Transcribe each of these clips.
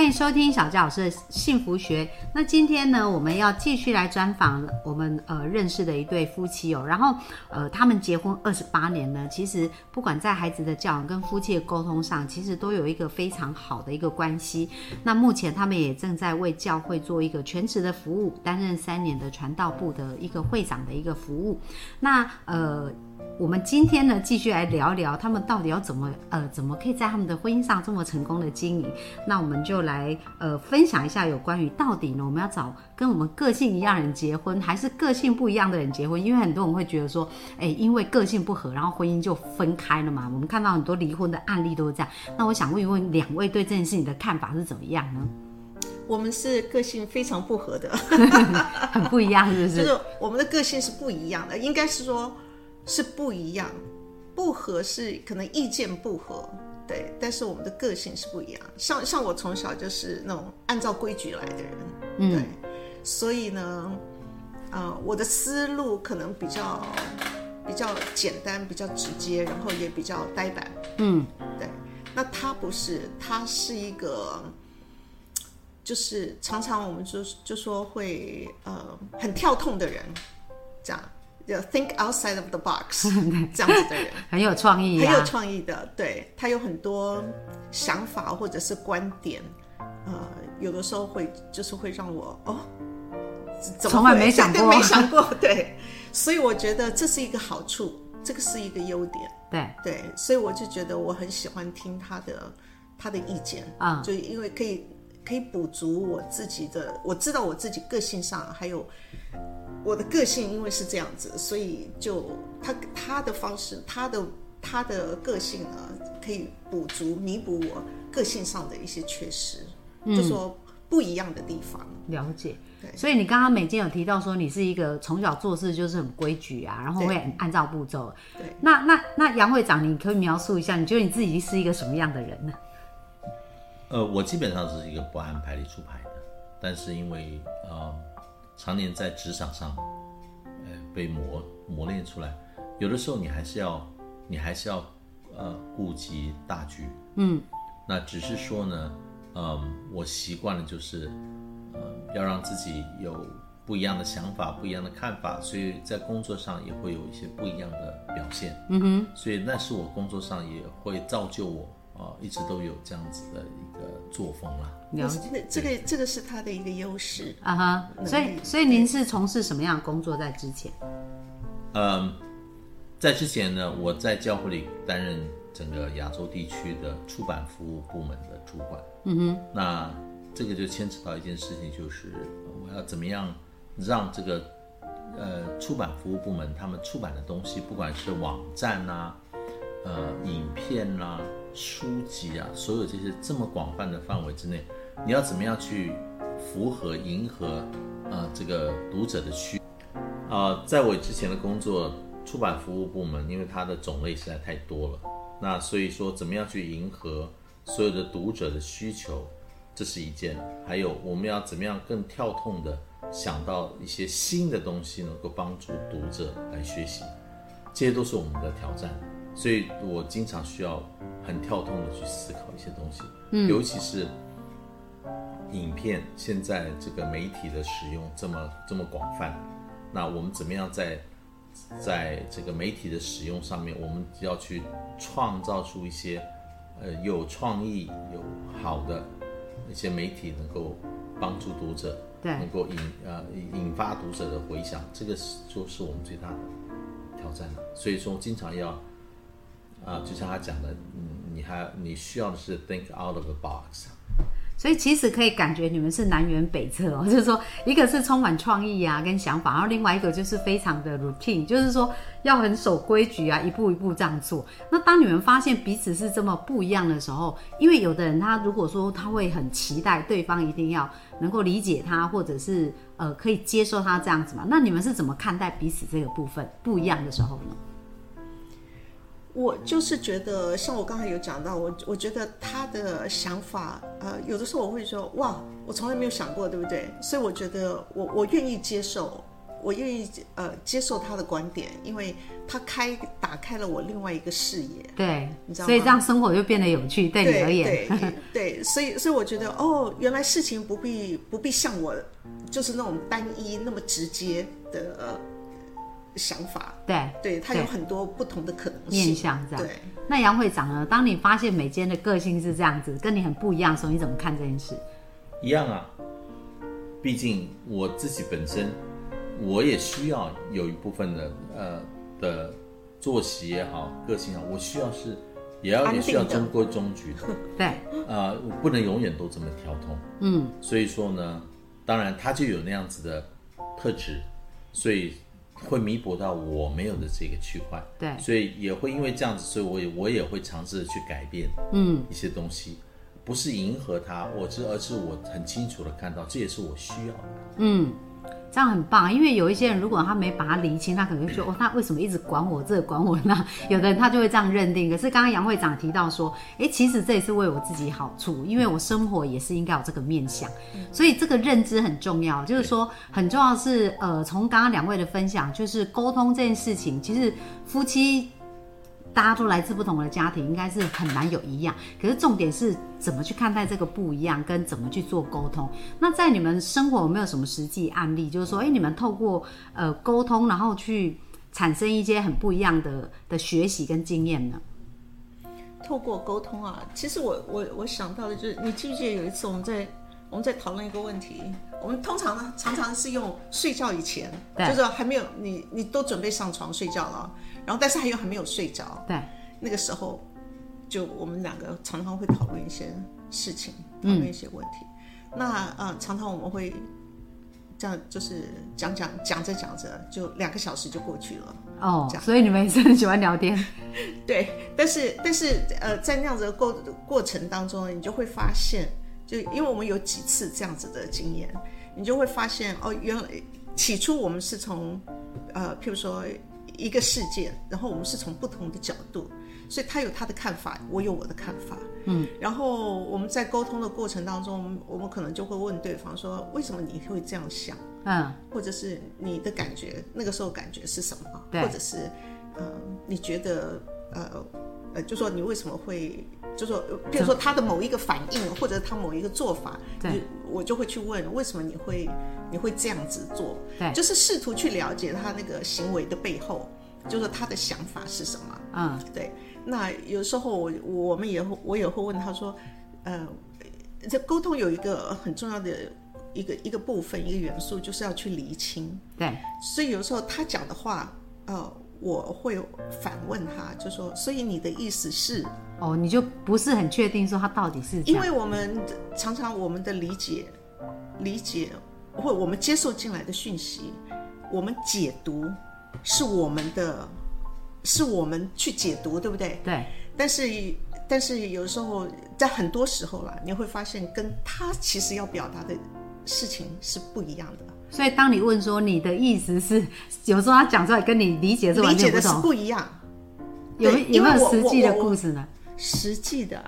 欢迎收听小佳老师的幸福学。那今天呢，我们要继续来专访我们呃认识的一对夫妻哦。然后呃，他们结婚二十八年呢，其实不管在孩子的教养跟夫妻的沟通上，其实都有一个非常好的一个关系。那目前他们也正在为教会做一个全职的服务，担任三年的传道部的一个会长的一个服务。那呃。我们今天呢，继续来聊聊他们到底要怎么呃，怎么可以在他们的婚姻上这么成功的经营。那我们就来呃分享一下有关于到底呢，我们要找跟我们个性一样人结婚，还是个性不一样的人结婚？因为很多人会觉得说，哎，因为个性不合，然后婚姻就分开了嘛。我们看到很多离婚的案例都是这样。那我想问一问两位对这件事情的看法是怎么样呢？我们是个性非常不合的，很不一样，是不是？就是我们的个性是不一样的，应该是说。是不一样，不合是可能意见不合，对，但是我们的个性是不一样。像像我从小就是那种按照规矩来的人，对，所以呢，呃，我的思路可能比较比较简单，比较直接，然后也比较呆板，嗯，对。那他不是，他是一个，就是常常我们就就说会呃很跳痛的人，这样。Think outside of the box，这样子的人很有创意，很有创意的。对他有很多想法或者是观点，呃，有的时候会就是会让我哦，从来没想过，没想过。对，所以我觉得这是一个好处，这个是一个优点。对对，所以我就觉得我很喜欢听他的他的意见啊，就因为可以可以补足我自己的，我知道我自己个性上还有。我的个性因为是这样子，所以就他他的方式，他的他的个性呢，可以补足弥补我个性上的一些缺失，就说不一样的地方。了解，对。所以你刚刚美金有提到说，你是一个从小做事就是很规矩啊，然后会按照步骤。对。那那那杨会长，你可以描述一下，你觉得你自己是一个什么样的人呢？呃，我基本上是一个不按牌理出牌的，但是因为呃。常年在职场上，呃，被磨磨练出来，有的时候你还是要，你还是要，呃，顾及大局。嗯，那只是说呢，嗯，我习惯了就是，呃，要让自己有不一样的想法、不一样的看法，所以在工作上也会有一些不一样的表现。嗯哼，所以那是我工作上也会造就我。哦，一直都有这样子的一个作风啦。了解，这个这个是他的一个优势啊哈。所以所以您是从事什么样的工作在之前？嗯，在之前呢，我在教会里担任整个亚洲地区的出版服务部门的主管。嗯哼。那这个就牵扯到一件事情，就是我要怎么样让这个呃出版服务部门他们出版的东西，不管是网站呐，呃影片呐。书籍啊，所有这些这么广泛的范围之内，你要怎么样去符合、迎合呃这个读者的需？啊，在我之前的工作，出版服务部门，因为它的种类实在太多了，那所以说怎么样去迎合所有的读者的需求，这是一件；还有我们要怎么样更跳痛的想到一些新的东西，能够帮助读者来学习，这些都是我们的挑战。所以我经常需要很跳动的去思考一些东西，嗯，尤其是影片现在这个媒体的使用这么这么广泛，那我们怎么样在在这个媒体的使用上面，我们要去创造出一些呃有创意、有好的一些媒体，能够帮助读者，对，能够引呃引发读者的回响，这个是就是我们最大的挑战了。所以说，经常要。啊，就像他讲的，你还你需要的是 think out of the box。所以其实可以感觉你们是南辕北辙哦，就是说一个是充满创意啊跟想法，然后另外一个就是非常的 routine，就是说要很守规矩啊，一步一步这样做。那当你们发现彼此是这么不一样的时候，因为有的人他如果说他会很期待对方一定要能够理解他，或者是呃可以接受他这样子嘛，那你们是怎么看待彼此这个部分不一样的时候呢？我就是觉得，像我刚才有讲到，我我觉得他的想法，呃，有的时候我会说，哇，我从来没有想过，对不对？所以我觉得我我愿意接受，我愿意呃接受他的观点，因为他开打开了我另外一个视野。对你知，道吗所以吗这样生活就变得有趣，对你而言。对对，所以所以我觉得哦，原来事情不必不必像我就是那种单一那么直接的、呃想法，对对，他有很多不同的可能面性。向这样。对，那杨会长呢？当你发现美间的个性是这样子，跟你很不一样的时候，你怎么看这件事？一样啊。毕竟我自己本身，我也需要有一部分的呃的作息也好，个性也好，我需要是也要也需要中规中矩的。对，啊，我不能永远都这么跳通。嗯，所以说呢，当然他就有那样子的特质，所以会弥补到我没有的这个区块。对所以也会因为这样子，所以我也我也会尝试的去改变嗯，一些东西，不是迎合他，我是而是我很清楚的看到，这也是我需要的。嗯，这样很棒。因为有一些人，如果他没把它理清，他可能会觉得哦，他为什么一直管我这个管我那？有的人他就会这样认定。可是刚刚杨会长提到说，诶，其实这也是为我自己好处，因为我生活也是应该有这个面向，所以这个认知很重要。就是说，很重要是，呃，从刚刚两位的分享，就是沟通这件事情，其实夫妻。大家都来自不同的家庭，应该是很难有一样。可是重点是怎么去看待这个不一样，跟怎么去做沟通。那在你们生活有没有什么实际案例？就是说，哎、你们透过呃沟通，然后去产生一些很不一样的的学习跟经验呢？透过沟通啊，其实我我我想到的就是，你记不记得有一次我们在我们在讨论一个问题，我们通常呢常常是用睡觉以前，就是还没有你你都准备上床睡觉了，然后但是还有还没有睡着，对，那个时候就我们两个常常会讨论一些事情，讨论一些问题。那呃，常常我们会这样，就是讲讲讲着讲着，就两个小时就过去了。哦这，样。所以你们也是很喜欢聊天，对，但是但是呃，在那样子的过过程当中，你就会发现，就因为我们有几次这样子的经验，你就会发现哦，原来起初我们是从呃，譬如说一个事件，然后我们是从不同的角度，所以他有他的看法，我有我的看法，嗯，然后我们在沟通的过程当中，我们可能就会问对方说，为什么你会这样想？嗯，或者是你的感觉，那个时候感觉是什么？对或者是，呃，你觉得，呃，呃，就说你为什么会，就说，呃比如说他的某一个反应，或者他某一个做法，对我就会去问，为什么你会你会这样子做？对就是试图去了解他那个行为的背后，就是他的想法是什么。嗯，对，那有时候我我们也会我也会问他说，呃，这沟通有一个很重要的一个一个部分一个元素，就是要去厘清。对，所以有时候他讲的话，呃，我会反问他，就说，所以你的意思是？哦，你就不是很确定说他到底是因，为我们常常我们的理解、理解或我们接受进来的讯息，我们解读是我们的，是我们去解读，对不对？对，但是但是有时候在很多时候啦，你会发现跟他其实要表达的事情是不一样的，所以当你问说你的意思是，有时候他讲出来跟你理解是完理解的是全不同，不一样。有有没有实际的故事呢？实际的，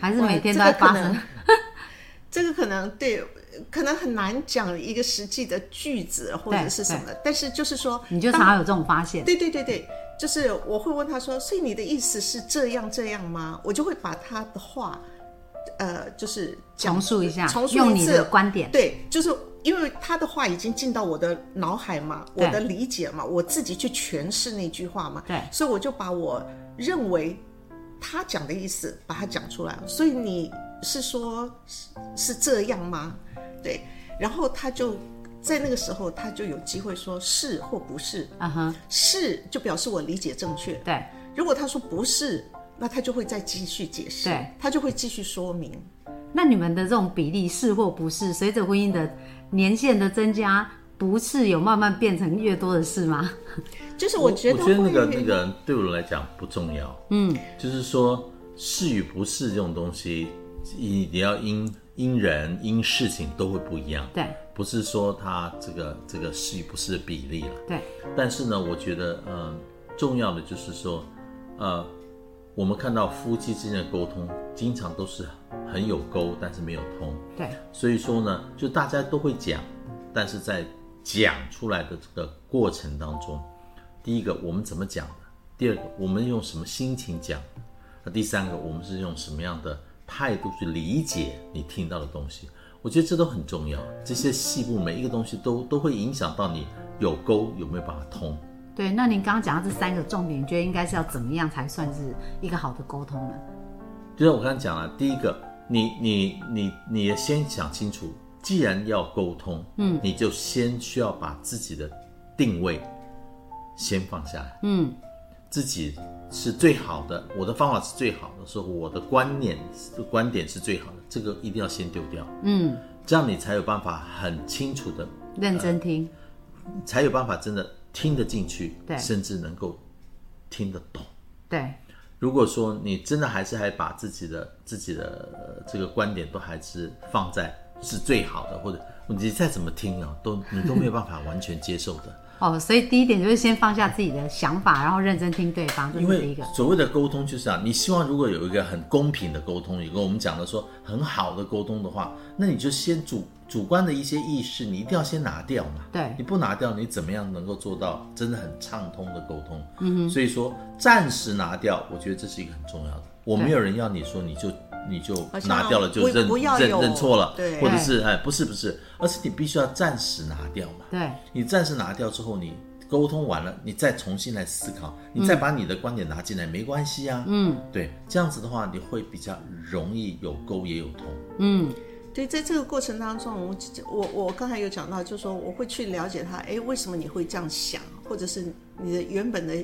还是每天都在发生？这个可能 对，可能很难讲一个实际的句子或者是什么，但是就是说，你就常常有这种发现，对对对对，就是我会问他说，所以你的意思是这样这样吗？我就会把他的话，呃，就是讲重述一下，重述用你一次的观点，对，就是因为他的话已经进到我的脑海嘛，我的理解嘛，我自己去诠释那句话嘛，对。所以我就把我认为他讲的意思把它讲出来。所以你是说是是这样吗？对，然后他就在那个时候他就有机会说是或不是，嗯哼，是就表示我理解正确，对，如果他说不是，那他就会再继续解释，对，他就会继续说明。那你们的这种比例是或不是，随着婚姻的年限的增加，不是有慢慢变成越多的事吗？就是我觉得我觉得那个那个对我来讲不重要，嗯，就是说是与不是这种东西，你你要因因人因事情都会不一样，对。不是说它这个这个是与不是的比例了。对，但是呢，我觉得嗯、呃重要的就是说，呃，我们看到夫妻之间的沟通，经常都是很有沟，但是没有通。对，所以说呢，就大家都会讲，但是在讲出来的这个过程当中，第一个我们怎么讲的，第二个我们用什么心情讲，那第三个我们是用什么样的态度去理解你听到的东西。我觉得这都很重要，这些细部每一个东西都都会影响到你有沟有没有办法通。对，那您刚刚讲到这三个重点，你觉得应该是要怎么样才算是一个好的沟通呢？就是我刚刚讲了，第一个，你你你你也先想清楚，既然要沟通，嗯，你就先需要把自己的定位先放下来，嗯，自己是最好的，我的方法是最好的，说我的观念观点是最好的，这个一定要先丢掉，嗯，这样你才有办法很清楚的，认真听，才有办法真的听得进去，对甚至能够听得懂。对，如果说你真的还是还把自己的自己的呃这个观点都还是放在是最好的，或者你再怎么听啊，都你都没有办法完全接受的。哦，所以第一点就是先放下自己的想法，然后认真听对方，这因为是第一个。所谓的沟通就是啊，你希望如果有一个很公平的沟通，有个我们讲的说很好的沟通的话，那你就先主主观的一些意识，你一定要先拿掉嘛。对你不拿掉，你怎么样能够做到真的很畅通的沟通？嗯哼。所以说暂时拿掉，我觉得这是一个很重要的。我没有人要你说你就你就拿掉了就认认认错了，对或者是哎不是不是，而是你必须要暂时拿掉嘛。对，你暂时拿掉之后，你沟通完了，你再重新来思考，你再把你的观点拿进来，没关系啊。嗯对，这样子的话，你会比较容易有沟也有通。嗯，对，在这个过程当中，我我我刚才有讲到，就是说我会去了解他，哎，为什么你会这样想，或者是你的原本的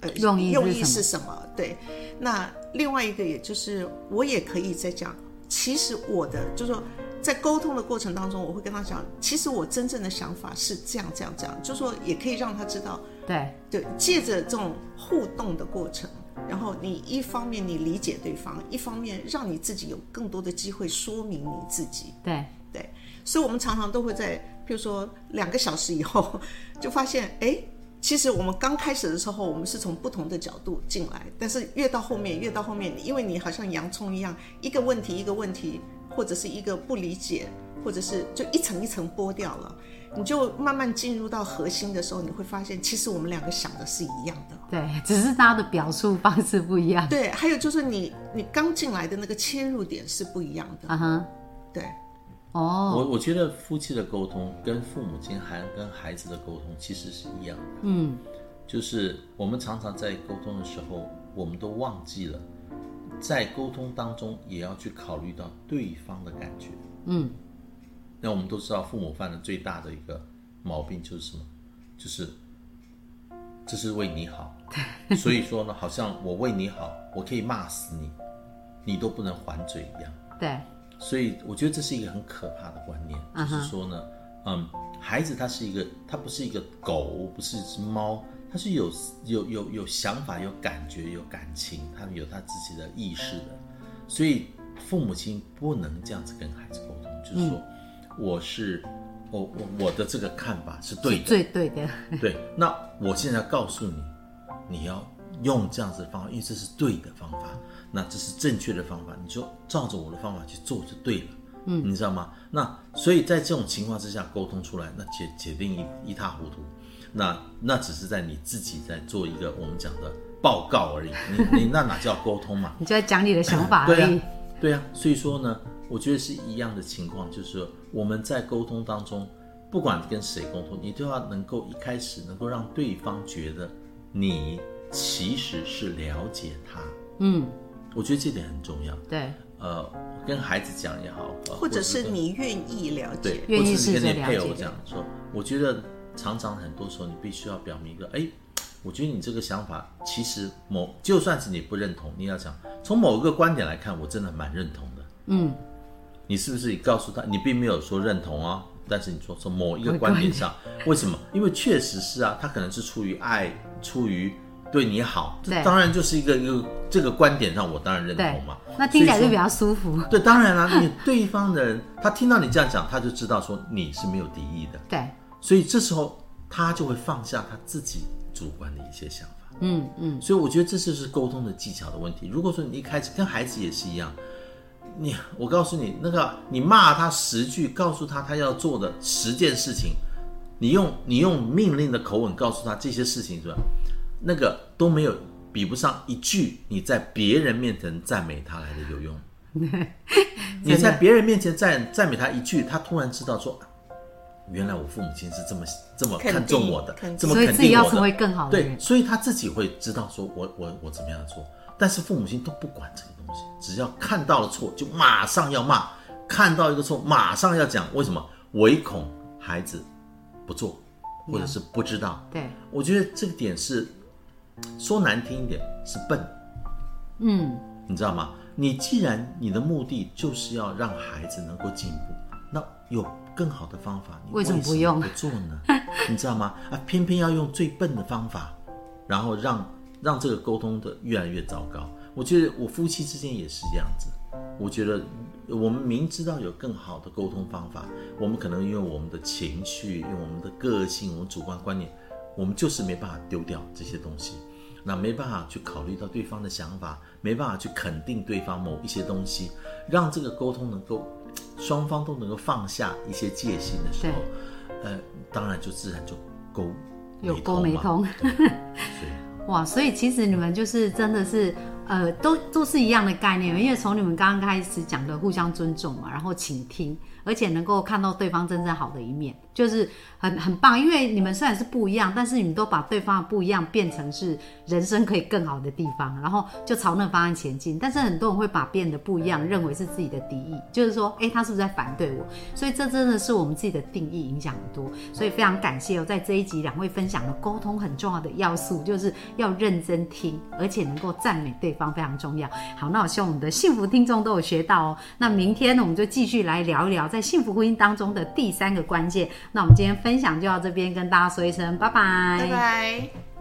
呃用意是用意什么是什么？对，那另外一个也就是我也可以在讲，其实我的就是说。在沟通的过程当中，我会跟他讲，其实我真正的想法是这样这样这样，就是说也可以让他知道，对，对，借着这种互动的过程，然后你一方面你理解对方，一方面让你自己有更多的机会说明你自己。对，对，所以我们常常都会在，比如说两个小时以后，就发现，哎，其实我们刚开始的时候，我们是从不同的角度进来，但是越到后面，越到后面，因为你好像洋葱一样，一个问题一个问题，或者是一个不理解，或者是就一层一层剥掉了，你就慢慢进入到核心的时候，你会发现，其实我们两个想的是一样的。对，只是大家的表述方式不一样。对，还有就是你你刚进来的那个切入点是不一样的。啊哈，对，哦，我我觉得夫妻的沟通跟父母亲还跟孩子的沟通其实是一样的，嗯，就是我们常常在沟通的时候，我们都忘记了，在沟通当中也要去考虑到对方的感觉。嗯，那我们都知道，父母犯的最大的一个毛病就是什么？就是这是为你好，所以说呢，好像我为你好，我可以骂死你，你都不能还嘴一样。对，所以我觉得这是一个很可怕的观念，就是说呢，嗯，孩子他是一个，他不是一个狗，不是一只猫，他是有有有有想法、有感觉、有感情，他们有他自己的意识的，所以父母亲不能这样子跟孩子沟通，就是说，我是我我我的这个看法是对的，最对的，对，那我现在告诉你，你要用这样子的方法，因为这是对的方法，那这是正确的方法，你就照着我的方法去做就对了。嗯，你知道吗？那所以在这种情况之下沟通出来，那铁铁定一一塌糊涂。那那只是在你自己在做一个我们讲的报告而已。你你那哪叫沟通嘛？你就在讲你的想法而对已呀。，对呀、所以说呢，我觉得是一样的情况，就是说我们在沟通当中，不管跟谁沟通，你都要能够一开始能够让对方觉得你其实是了解他。嗯，我觉得这点很重要。对，呃，跟孩子讲也好，呃或者是你愿意了解，，愿意或者是跟你配偶解这样说，我觉得常常很多时候你必须要表明一个，哎，我觉得你这个想法其实某就算是你不认同，你要讲从某一个观点来看，我真的蛮认同的。嗯，你是不是也告诉他，你并没有说认同啊？但是你说从某一个观点上，为什么？因为确实是啊，他可能是出于爱，出于对你好，这当然就是一个一个这个观点上，我当然认同嘛。，那听起来就比较舒服。对，当然了，你对方的人，他听到你这样讲，他就知道说你是没有敌意的，对，所以这时候他就会放下他自己主观的一些想法。嗯嗯。所以我觉得这就是沟通的技巧的问题。如果说你一开始跟孩子也是一样，你我告诉你，那个你骂他十句，告诉他他要做的十件事情，你用你用命令的口吻告诉他这些事情是吧？那个都没有比不上一句你在别人面前赞美他来的有用。你在别人面前赞赞美他一句，他突然知道说，原来我父母亲是这么这么看重我的，这么肯定我的。所以自己要成为更好的对，所以他自己会知道说我我我怎么样做。但是父母亲都不管这个东西，只要看到了错就马上要骂，看到一个错马上要讲。为什么？唯恐孩子不做，或者是不知道。对，我觉得这个点是说难听一点是笨。嗯，你知道吗？你既然你的目的就是要让孩子能够进步，那有更好的方法，你为什么不用不做呢？你知道吗？啊，偏偏要用最笨的方法，然后让让这个沟通的越来越糟糕。我觉得我夫妻之间也是这样子。我觉得我们明知道有更好的沟通方法，我们可能因为我们的情绪、用我们的个性、我们主观观念，我们就是没办法丢掉这些东西。那没办法去考虑到对方的想法，没办法去肯定对方某一些东西，让这个沟通能够双方都能够放下一些戒心的时候，呃，当然就自然就沟有沟没通。哇，所以其实你们就是真的是呃，都都是一样的概念，因为从你们刚刚开始讲的互相尊重嘛，然后倾听，而且能够看到对方真正好的一面。就是很很棒，因为你们虽然是不一样，但是你们都把对方的不一样变成是人生可以更好的地方，然后就朝那方向前进。但是很多人会把变得不一样认为是自己的敌意，就是说，哎，他是不是在反对我？所以这真的是我们自己的定义影响很多。所以非常感谢哦，在这一集两位分享的沟通很重要的要素，就是要认真听，而且能够赞美对方方非常重要。好，那我希望我们的幸福听众都有学到哦。那明天呢，我们就继续来聊一聊在幸福婚姻当中的第三个关键。那我们今天分享就到这边，跟大家说一声拜拜，拜拜。